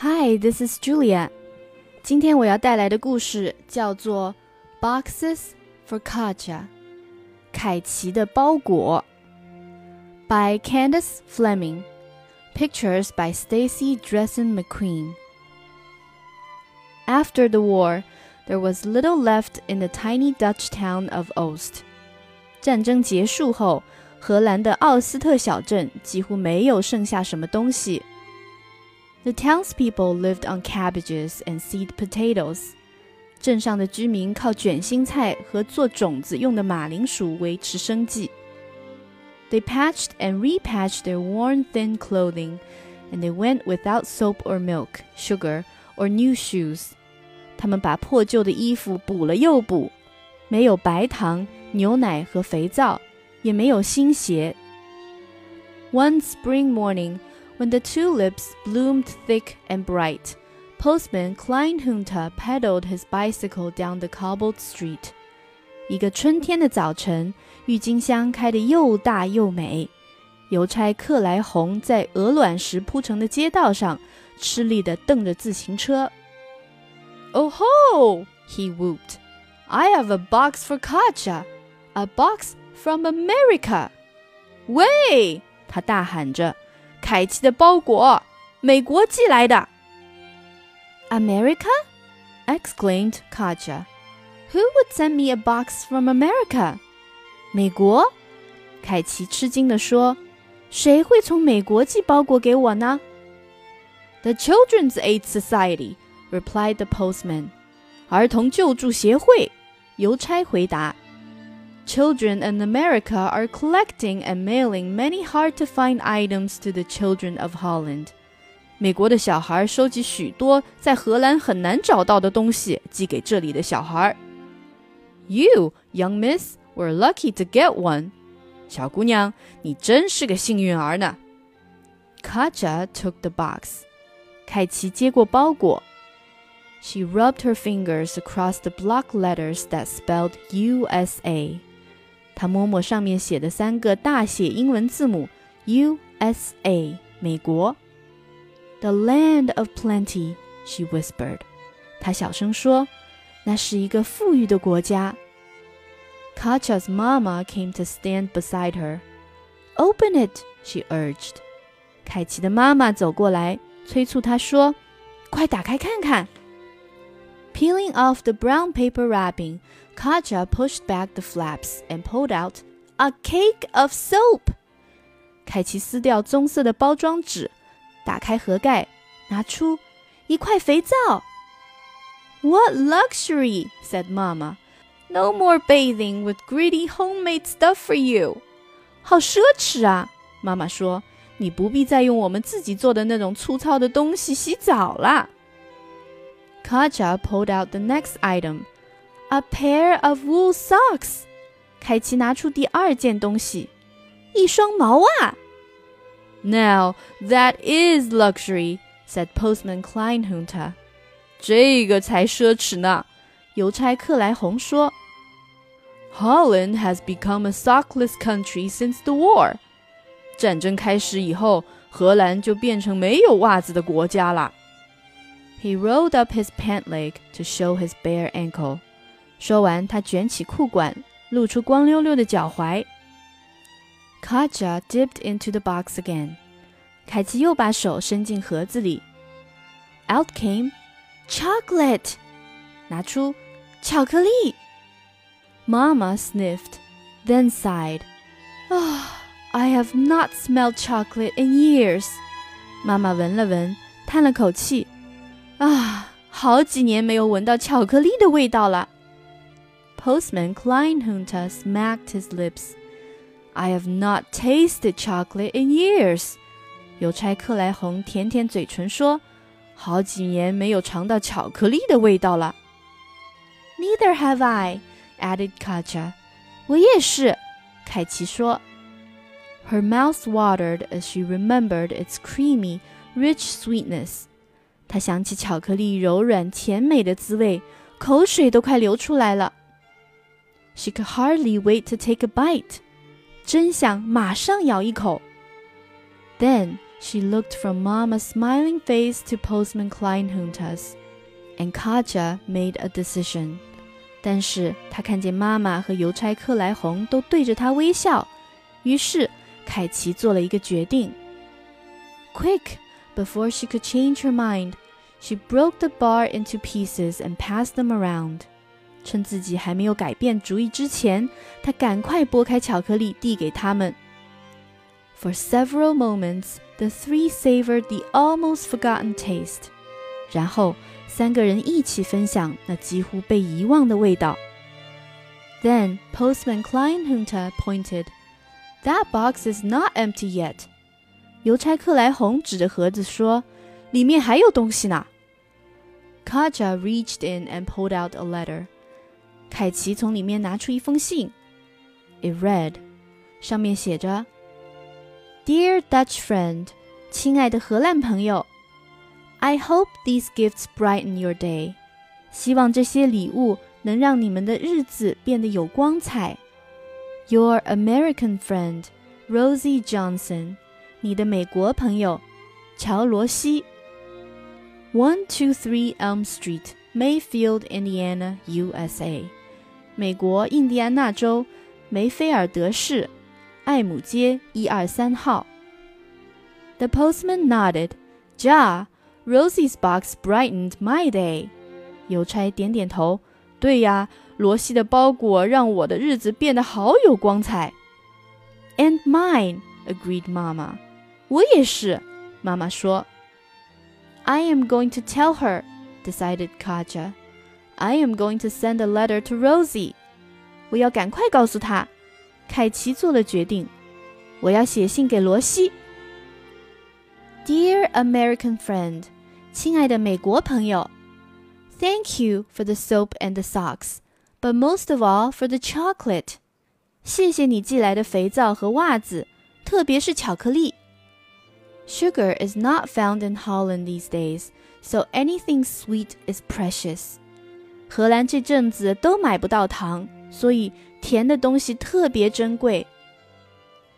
Hi, this is Julia. 今天我要带来的故事叫做《Boxes for Katje》，凯奇的包裹，by Candace Fleming。Pictures by Stacey Dressen McQueen. After the war, there was little left in the tiny Dutch town of Olst. 战争结束后，荷兰的奥斯特小镇几乎没有剩下什么东西。The townspeople lived on cabbages and seed potatoes. 镇上的居民靠卷心菜和做种子用的马铃薯维持生计。They patched and repatched their worn thin clothing, and they went without soap or milk, sugar, or new shoes. 他们把破旧的衣服补了又补，没有白糖、牛奶和肥皂，也没有新鞋。One spring morning, When the tulips bloomed thick and bright, postman Kleinhoonte pedaled his bicycle down the cobbled street. 一个春天的早晨，郁金香开得又大又美。邮差克莱红在鹅卵石铺成的街道上吃力地蹬着自行车。Oh ho! He whooped. I have a box for Katje, a box from America. Way! 凯奇的包裹，美国寄来的。America? exclaimed Katje. Who would send me a box from America? 美国？凯奇吃惊地说：“谁会从美国寄包裹给我呢？”The Children's Aid Society replied the postman. 儿童救助协会，邮差回答。Children in America are collecting and mailing many hard to find items to the children of Holland. 美国的小孩收集许多在荷兰很难找到的东西，寄给这里的小孩。You, young miss, were lucky to get one. 小姑娘，你真是个幸运儿呢。Katje took the box. 凯奇接过包裹。She rubbed her fingers across the block letters that spelled USA. 他摸摸上面写的三个大写英文字母 USA，美国。The land of plenty, she whispered. 她小声说。那是一个富裕的国家。Katja's mama came to stand beside her. Open it, she urged. 凯奇的妈妈走过来，催促她说：“快打开看看。” Peeling off the brown paper wrapping, Katje pushed back the flaps and pulled out a cake of soap. 凯奇撕掉棕色的包装纸，打开盒盖，拿出一块肥皂。What luxury! said Mama. No more bathing with greedy homemade stuff for you. 好奢侈啊！妈妈说，你不必再用我们自己做的那种粗糙的东西洗澡了。Katje pulled out the next item, a pair of wool socks. 凯奇拿出第二件东西，一双毛袜。Now that is luxury," said Postman Kleinhoonte. 这个才奢侈呢，邮差克莱洪说。Holland has become a sockless country since the war. 战争开始以后，荷兰就变成没有袜子的国家了。he rolled up his pant leg to show his bare ankle. ankle。说完，他卷起裤管，露出光溜溜的脚踝。Katje dipped into the box again. 凯奇又把手伸进盒子里。Out came chocolate! chocolate。拿出巧克力。Mama sniffed, then sighed. Oh, I have not smelled chocolate in years. 妈妈闻了闻，叹了口气。啊，好几年没有闻到巧克力的味道了。Postman Kleinhoonte smacked his lips. I have not tasted chocolate in years. 邮差克莱红舔舔嘴唇说：“好几年没有尝到巧克力的味道了。” Neither have I, added Katje. 我也是，凯奇说。Her mouth watered as she remembered its creamy, rich sweetness. 他想起巧克力柔软甜美的滋味，口水都快流出来了。She could hardly wait to take a bite，真想马上咬一口。Then she looked from Mama's smiling face to Postman Kleinhoonte, and Katje made a decision. 但是她看见妈妈和邮差克莱红都对着她微笑，于是凯奇做了一个决定。Quick! Before she could change her mind, she broke the bar into pieces and passed them around. 趁自己还没有改变主意之前，她赶快拨开巧克力递给他们。For several moments, the three savored the almost forgotten taste. 然后，三个人一起分享那几乎被遗忘的味道。Then Postman Kleinhoonte pointed. That box is not empty yet. 邮差克莱红指着盒子说：“里面还有东西呢。” Katje reached in and pulled out a letter. 凯奇从里面拿出一封信。It read，上面写着：“Dear Dutch friend，亲爱的荷兰朋友，I hope these gifts brighten your day。希望这些礼物能让你们的日子变得有光彩。Your American friend，Rosie Johnson。”你的美国朋友乔罗西。One two three Elm Street, Mayfield, Indiana, USA。美国印第安纳州梅菲尔德市艾姆街一二三号。The postman nodded. Ja, Rosie's box brightened my day. 邮差点点头。对呀，罗西的包裹让我的日子变得好有光彩。And mine, agreed Mama. 我也是，妈妈说。I am going to tell her, decided Katje. I am going to send a letter to Rosie. 我要赶快告诉她。凯奇做了决定，我要写信给罗西。Dear American friend，亲爱的美国朋友，Thank you for the soap and the socks, but most of all for the chocolate. 谢谢你寄来的肥皂和袜子，特别是巧克力。Sugar is not found in Holland these days, so anything sweet is precious. 荷兰这阵子都买不到糖，所以甜的东西特别珍贵。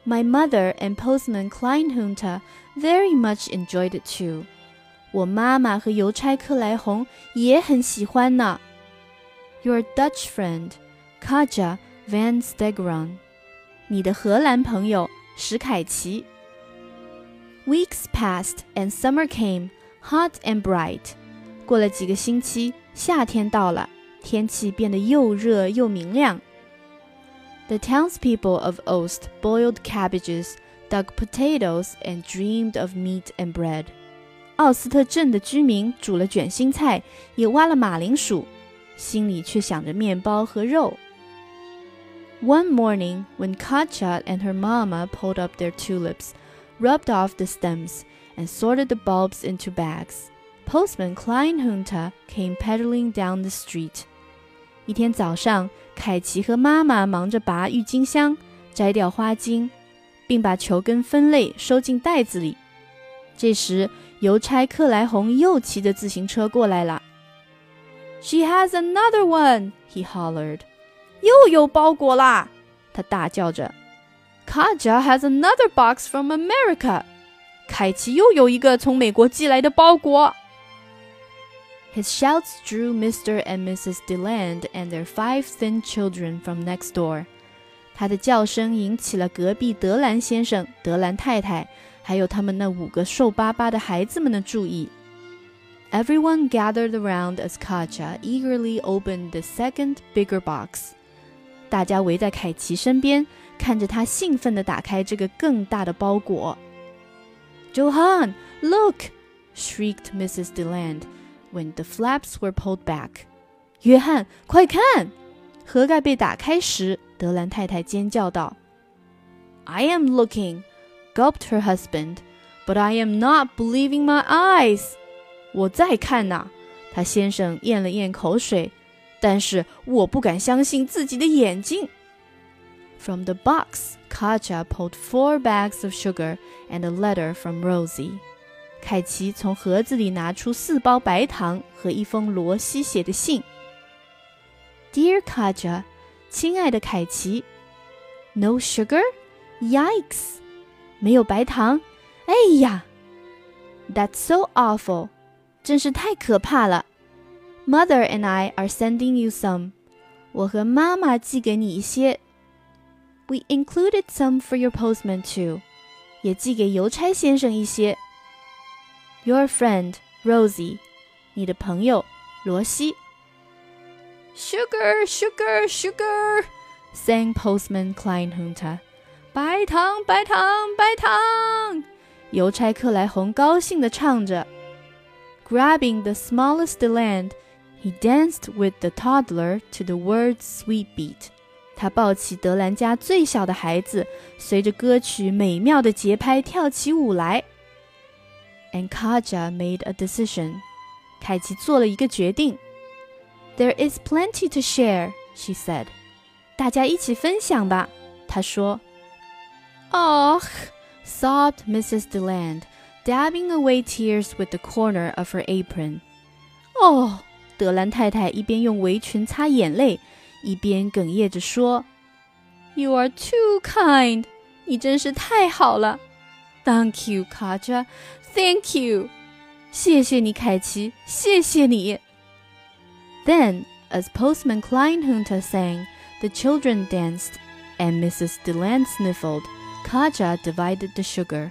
My mother and postman Kleinhoonte very much enjoyed it too. 我妈妈和邮差克莱红也很喜欢呢。Your Dutch friend, Katje van Stegeren，你的荷兰朋友史凯奇。Weeks passed and summer came, hot and bright. 过了几个星期，夏天到了，天气变得又热又明亮。The townspeople of Olst boiled cabbages, dug potatoes, and dreamed of meat and bread. 奥斯特镇的居民煮了卷心菜，也挖了马铃薯，心里却想着面包和肉。One morning, when Katje and her mama pulled up their tulips, rubbed off the stems, and sorted the bulbs into bags. Postman Kleinhoonte came pedaling down the street. 一天早上，凯奇和妈妈忙着拔郁金香、摘掉花茎，并把球根分类收进袋子里。这时，邮差克莱红又骑着自行车过来了。"She has another one!" he hollered. 又有包裹啦！他大叫着。Katje has another box from America. America。凯奇又有一个从美国寄来的包裹。His shouts drew Mr. and Mrs. Deland and their five thin children from next door. door。他的叫声引起了隔壁德兰先生、德兰太太，还有他们那五个瘦巴巴的孩子们的注意。Everyone gathered around as Katje eagerly opened the second bigger box. 大家围在凯奇身边。看着他兴奋地打开这个更大的包裹。Johan, look! shrieked Mrs. Deland when the flaps were pulled back. 约翰，快看！盒盖被打开时，德兰太太尖叫道：“I am looking,” gulped her husband, “but I am not believing my eyes.” 我在看呐，他先生咽了咽口水，但是我不敢相信自己的眼睛。From the box, Katje pulled four bags of sugar and a letter from Rosie. 凯奇从盒子里拿出四包白糖和一封罗西写的信。Dear Katje，亲爱的凯奇，No sugar? Yikes！没有白糖，哎呀！That's so awful！真是太可怕了。Mother and I are sending you some。我和妈妈寄给你一些。we included some for your postman too your friend Rosie，你的朋友罗西。Sugar, sugar, sugar, sang postman Kleinhoonte。白糖，白糖，白糖！邮差克莱红高兴地唱着。Grabbing the smallest land, he danced with the toddler to the word's sweet beat. 他抱起德兰家最小的孩子，随着歌曲美妙的节拍跳起舞来。And Katje made a decision. decision，凯奇做了一个决定。There is plenty to share, she share，she said，大家一起分享吧，她说。Oh, sobbed Mrs. Deland, dabbing away tears with the corner of her apron. Oh, Oh，德兰太太一边用围裙擦眼泪。一边哽咽着说：“You are too kind，你真是太好了。Thank you，卡扎，Thank you，谢谢你，凯奇，谢谢你。” Then as Postman Kleinhoonte sang, the children danced, and Mrs. Deland sniffled. Katje divided the sugar.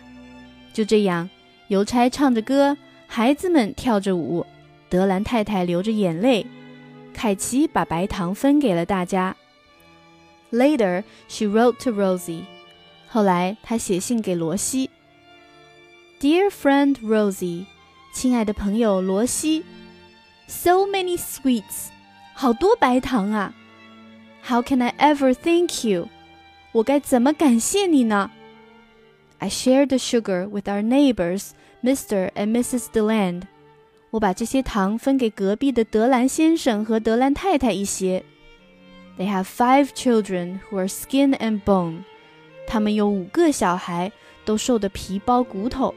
就这样，邮差唱着歌，孩子们跳着舞，德兰太太流着眼泪。凯奇把白糖分给了大家。Later, she wrote to Rosie。后来，她写信给罗西。Dear friend Rosie，亲爱的朋友罗西，So many sweets，好多白糖啊。How can I ever thank you？我该怎么感谢你呢？I shared the sugar with our neighbors, Mr. and Mrs. Deland. 我把这些糖分给隔壁的德兰先生和德兰太太一些。They have five children who are skin and bone. 他们有五个小孩，都瘦得皮包骨头。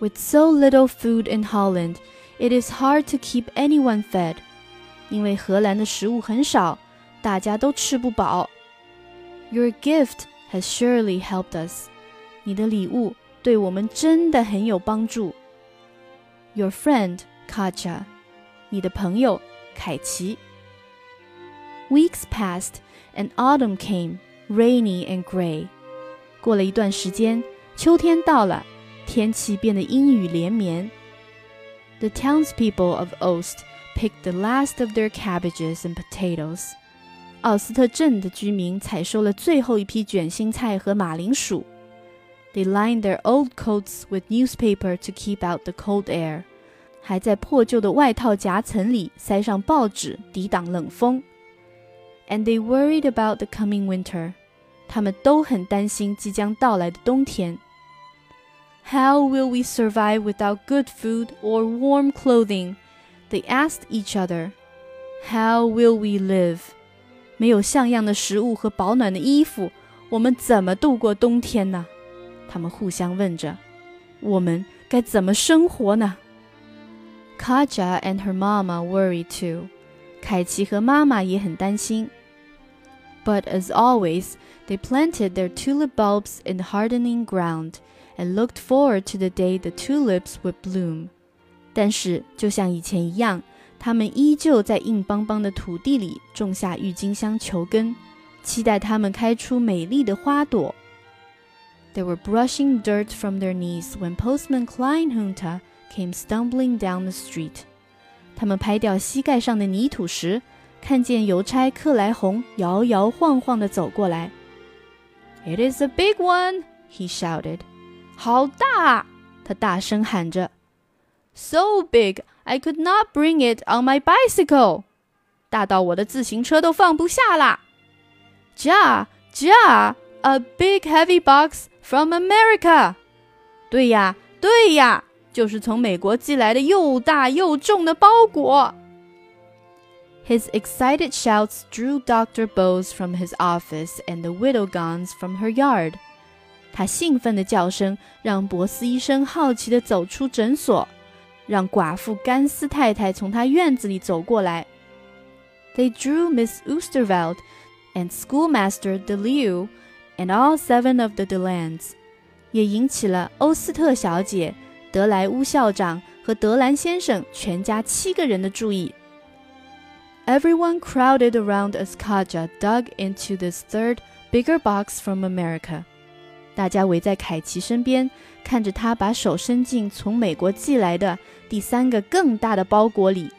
With so little food in Holland, it is hard to keep anyone fed. 因为荷兰的食物很少，大家都吃不饱。your gift has surely helped us. 你的礼物对我们真的很有帮助。 your friend Katje, 你的朋友凯奇。Weeks passed and autumn came, rainy and grey. 过了一段时间，秋天到了，天气变得阴雨连绵。The townspeople of Olst picked the last of their cabbages and potatoes. 奥斯特镇的居民采收了最后一批卷心菜和马铃薯。They lined their old coats with newspaper to keep out the cold air，还在破旧的外套夹层里塞上报纸，抵挡冷风。And they worried about the coming winter，他们都很担心即将到来的冬天。How will we survive without good food or warm clothing? They asked each other. How will we live? 没有像样的食物和保暖的衣服，我们怎么度过冬天呢？ 他们互相问着：“我们该怎么生活呢？” Katje and her mama worry too. 凯奇和妈妈也很担心。But as always, they planted their tulip bulbs in the hardening ground and looked forward to the day the tulips would bloom. 但是，就像以前一样，他们依旧在硬邦邦的土地里种下郁金香球根，期待它们开出美丽的花朵。they were brushing dirt from their knees when postman Kleinhoonte came stumbling down the street. 他们拍掉膝盖上的泥土时，看见邮差克莱红摇摇晃晃地走过来。"It is a big one," he shouted. 好大！他大声喊着。"So big, I could not bring it on my bicycle." 大到我的自行车都放不下啦。Ja, ja, a big heavy box from America。对呀，对呀，就是从美国寄来的又大又重的包裹。His excited shouts drew Dr. Bowes from his office and the widow Gons from her yard。他兴奋的叫声让博斯医生好奇地走出诊所。让寡妇甘斯太太从他院子里走过来。They drew Miss Oosterveld and schoolmaster Deliu and all seven of the Delans，也引起了欧斯特小姐、德莱乌校长和德兰先生全家七个人的注意。Everyone crowded around as Katje dug into this third bigger box from America。大家围在凯奇身边，看着他把手伸进从美国寄来的第三个更大的包裹里。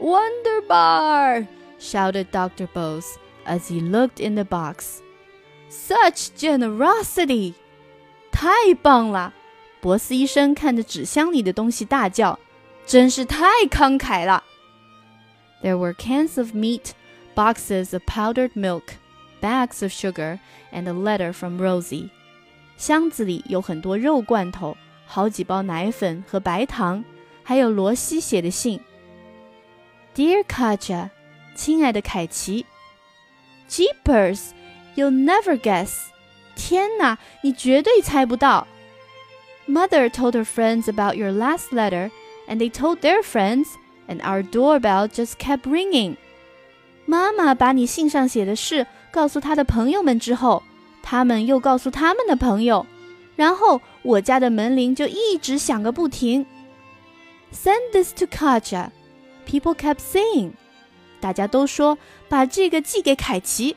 Wonder Bar! shouted Dr. Bose as he looked in the box. Such generosity！太棒了！博斯医生看着纸箱里的东西大叫：“真是太慷慨了！” There were cans of meat, boxes of powdered milk, bags of sugar, and a letter from Rosie. 箱子里有很多肉罐头、好几包奶粉和白糖，还有罗西写的信。Dear Katje，亲爱的凯奇。Jeepers！You'll never guess. 天哪，你绝对猜不到。Mother told her friends about your last letter, and they told their friends, and our doorbell just kept ringing. 妈妈把你信上写的事告诉她的朋友们之后，他们又告诉他们的朋友，然后我家的门铃就一直响个不停。Send this to Katje, people kept saying. 大家都说把这个寄给凯奇。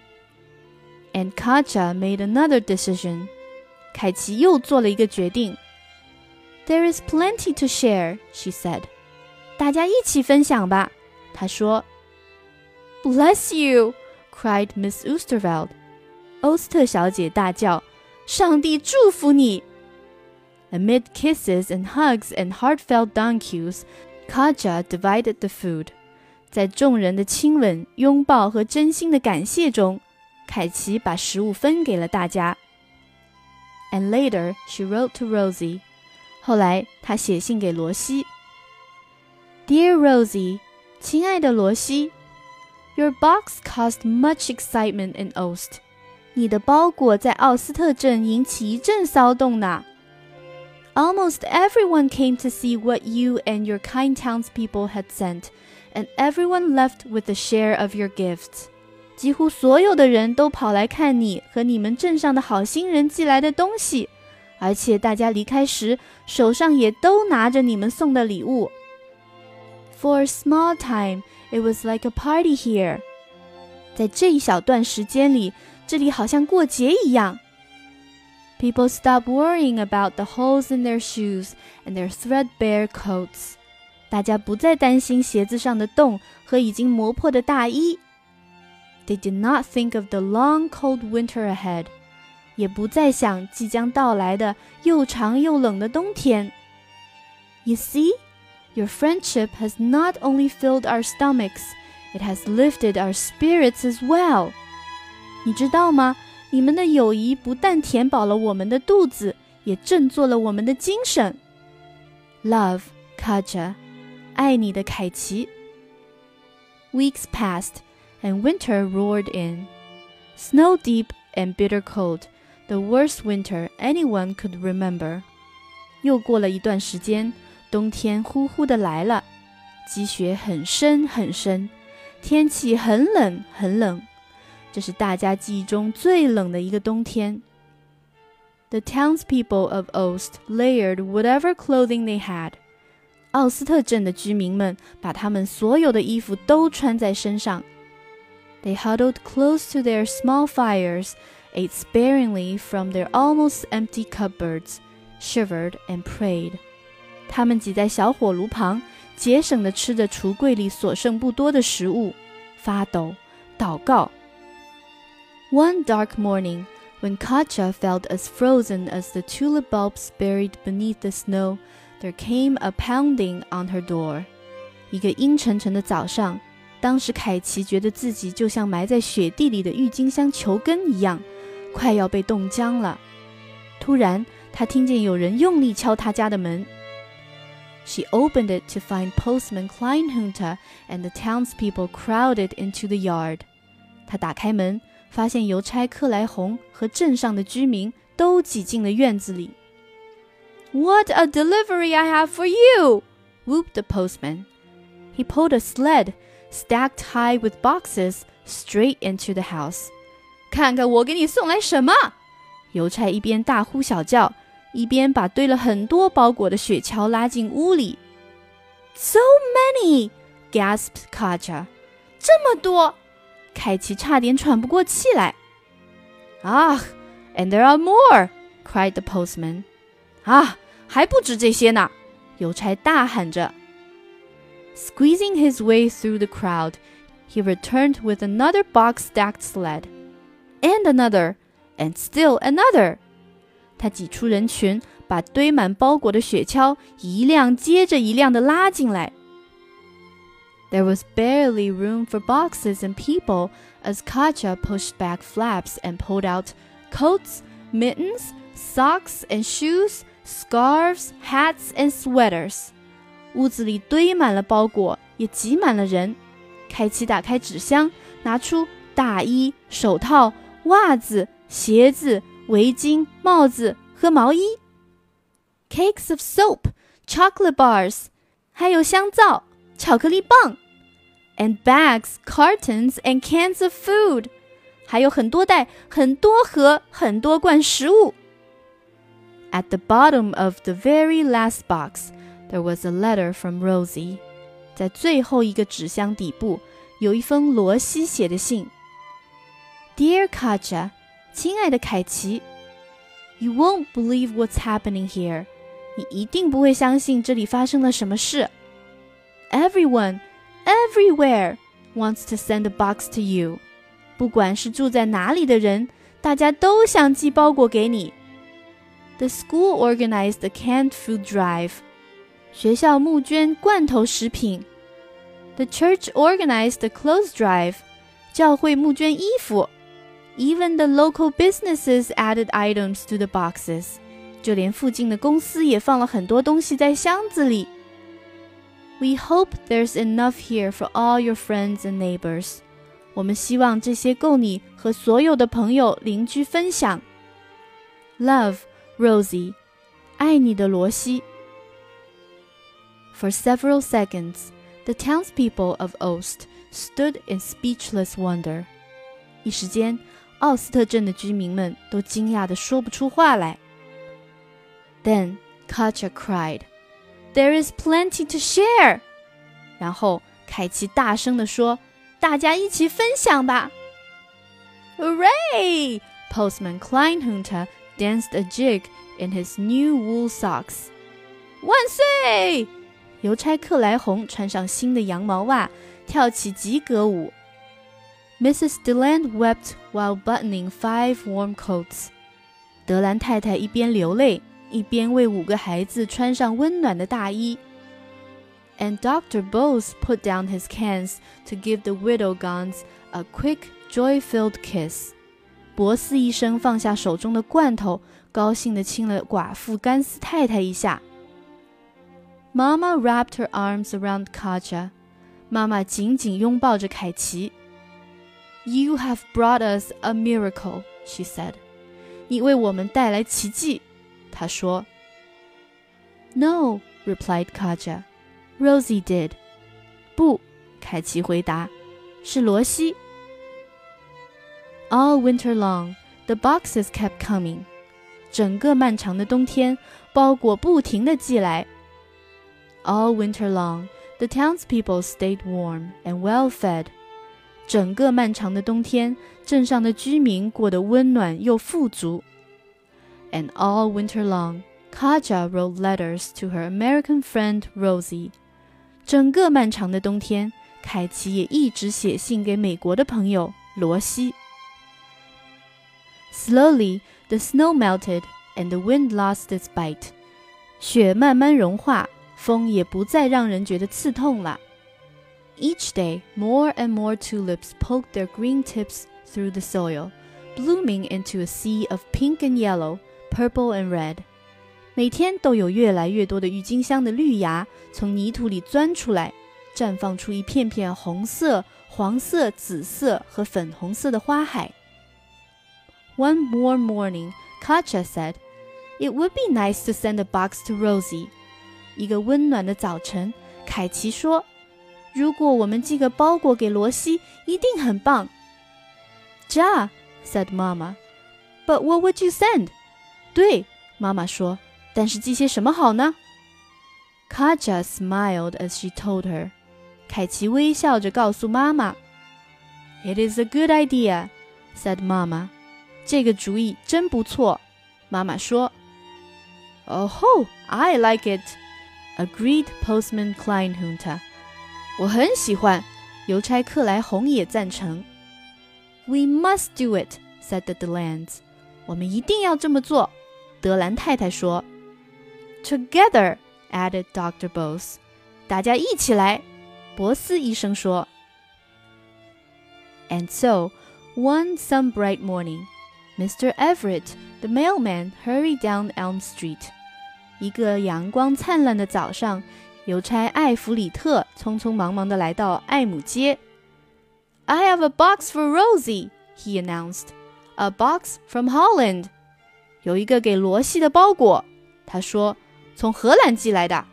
and Katje made another decision. 凯奇又做了一个决定。There is plenty to share, she said. 大家一起分享吧，她说。Bless you, cried Miss Oosterveld. 欧斯特小姐大叫：“上帝祝福你！” Amid kisses and hugs and heartfelt thank yous, Katje divided the food. 在众人的亲吻、拥抱和真心的感谢中。凯奇把食物分给了大家。And later she wrote to Rosie，后来她写信给罗西。Dear Rosie，亲爱的罗西，Your box caused much excitement in Olst。你的包裹在奥斯特镇引起一阵骚动呢。Almost everyone came to see what you and your kind townspeople had sent, and everyone left with a share of your gifts. 几乎所有的人都跑来看你和你们镇上的好心人寄来的东西，而且大家离开时手上也都拿着你们送的礼物。For a small time, it was like a party here. 在这一小段时间里，这里好像过节一样。People stop worrying about the holes in their shoes and their threadbare coats. 大家不再担心鞋子上的洞和已经磨破的大衣。They did not think of the long cold winter ahead，也不再想即将到来的又长又冷的冬天。You see, your friendship has not only filled our stomachs, it has lifted our spirits as well。你知道吗？你们的友谊不但填饱了我们的肚子，也振作了我们的精神。Love, Katje，爱你的凯奇。Weeks passed and winter roared in. Snow deep and bitter cold, the worst winter anyone could remember. 又过了一段时间，冬天呼呼的来了，积雪很深很深，天气很冷很冷。这是大家记忆中最冷的一个冬天。The townspeople of Olst layered whatever clothing they had. 奥斯特镇的居民们把他们所有的衣服都穿在身上。they huddled close to their small fires, ate sparingly from their almost empty cupboards, shivered and prayed. 他们挤在小火炉旁，节省地吃着橱柜里所剩不多的食物，发抖，祷告。One dark morning, when Katje felt as frozen as the tulip bulbs buried beneath the snow, there came a pounding on her door. 一个阴沉沉的早上。当时凯奇觉得自己就像埋在雪地里的郁金香球根一样，快要被冻僵了。突然，他听见有人用力敲他家的门。She opened it to find postman Kleinhoonte and the townspeople crowded into the yard. yard。她打开门，发现邮差克莱红和镇上的居民都挤进了院子里。What a delivery I have for you! whooped the postman. He pulled a sled stacked high with boxes straight into the house. "看看我给你送来什么！"邮差一边大呼小叫，一边把堆了很多包裹的雪橇拉进屋里。So many! gasped Katje. 这么多！凯奇差点喘不过气来。Ah, and there are more! cried the postman. Ah, 啊，还不止这些呢！邮差大喊着。Squeezing his way through the crowd, he returned with another box stacked sled, and another, and still another. 他挤出人群，把堆满包裹的雪橇一辆接着一辆的拉进来。There was barely room for boxes and people as Katje pushed back flaps and pulled out coats, mittens, socks and shoes, scarves, hats and sweaters. 屋子里堆满了包裹，也挤满了人。凯奇打开纸箱，拿出大衣、手套、袜子、鞋子、围巾、帽子和毛衣。Cakes of soap, chocolate bars，还有香皂、巧克力棒。And bags, cartons, and cans of food，还有很多袋、很多盒、很多罐食物。At the bottom of the very last box, There was a letter from Rosie. 在最后一个纸箱底部有一封罗西写的信。Dear Katje，亲爱的凯奇，You won't believe what's happening here。你一定不会相信这里发生了什么事。Everyone, everywhere wants to send a box to you。不管是住在哪里的人，大家都想寄包裹给你。The school organized a canned food drive。学校募捐罐头食品。The church organized a clothes drive。教会募捐衣服。Even the local businesses added items to the boxes。就连附近的公司也放了很多东西在箱子里。we hope there's enough here for all your friends and neighbors. 我们希望这些够你和所有的朋友、邻居分享。Love, Rosie，爱你的罗西。 for several seconds, the townspeople of Olst stood in speechless wonder. 一时间，奥斯特镇的居民们都惊讶的说不出话来。Then Katje cried, "There is plenty to share." 然后凯奇大声的说：“大家一起分享吧！”Hooray! Postman Kleinhoonte danced a jig in his new wool socks. 万岁！邮差克莱红穿上新的羊毛袜，跳起及格舞。Mrs. Deland wept while buttoning five warm coats. 德兰太太一边流泪。一边为五个孩子穿上温暖的大衣。And Dr. Bose put down his cans to give the widow Gans a quick, joy-filled kiss. 博斯医生放下手中的罐头，高兴地亲了寡妇甘斯太太一下。Mama wrapped her arms around Katje. "You have brought us a miracle, she said. "你为我们带来奇迹，"她说. "No," replied Katje. Rosie did. 不，凯奇回答，是罗西。All winter long, the boxes kept coming. 整个漫长的冬天，包裹不停的寄来。all winter long, the townspeople stayed warm and well fed. 整个漫长的冬天，镇上的居民过得温暖又富足。And all winter long, Katje wrote letters to her American friend Rosie. 整个漫长的冬天，凯奇也一直写信给美国的朋友罗西。Slowly, the snow melted and the wind lost its bite. 雪慢慢融化。风也不再让人觉得刺痛了。Each day, more and more tulips poked their green tips through the soil, blooming into a sea of pink and yellow, purple and red. 每天都有越来越多的郁金香的绿芽从泥土里钻出来，绽放出一片片红色、黄色、紫色和粉红色的花海。One warm morning, Katje said, "It would be nice to send a box to Rosie." 一个温暖的早晨，凯奇说：“如果我们寄个包裹给罗西，一定很棒。” Ja, said Mama. But what would you send? 对，妈妈说，但是寄些什么好呢？Katje smiled as she told her. 凯奇微笑着告诉妈妈：“It is a good idea,” said Mama. 这个主意真不错，妈妈说。“Oh, I like it,” agreed Postman Kleinhoonte。我很喜欢，邮差克莱红也赞成。We must do it, said the Delands。我们一定要这么做，德兰太太说。Together, added Doctor Bose。大家一起来，博斯医生说。And so, one sun bright morning, Mr. Everett, the mailman, hurried down Elm Street. 一个阳光灿烂的早上，邮差艾弗里特匆匆忙忙地来到艾姆街。I have a box for Rosie, he announced. A box from Holland. 有一个给罗西的包裹，他说。从荷兰寄来的。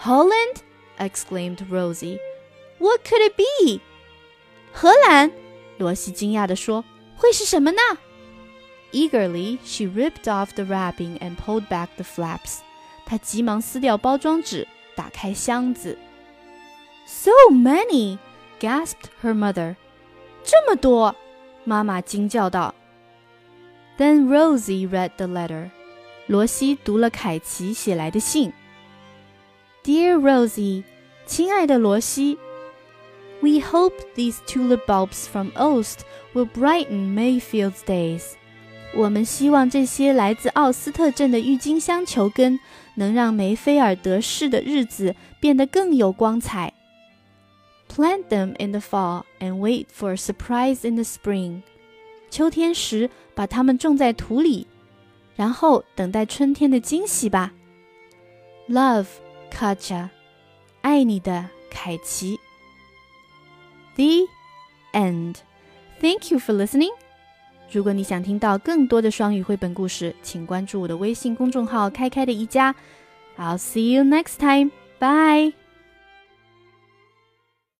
Holland exclaimed Rosie. What could it be? 荷兰，罗西惊讶地说：“会是什么呢？” Eagerly, she ripped off the wrapping and pulled back the flaps. 她急忙撕掉包装纸，打开箱子。So many! gasped her mother. 这么多！妈妈惊叫道。Then Rosie read the letter. 罗西读了凯奇写来的信。Dear Rosie，亲爱的罗西，We hope these tulip bulbs from Olst will brighten Mayfield's days. 我们希望这些来自奥斯特镇的郁金香球根能让梅菲尔德市的日子变得更有光彩。Plant them in the fall and wait for a surprise in the spring。秋天时把它们种在土里。然后等待春天的惊喜吧。Love, Katja，爱你的凯奇。The end. Thank you for listening. 如果你想听到更多的双语绘本故事，请关注我的微信公众号“开开的一家”。I'll see you next time. Bye.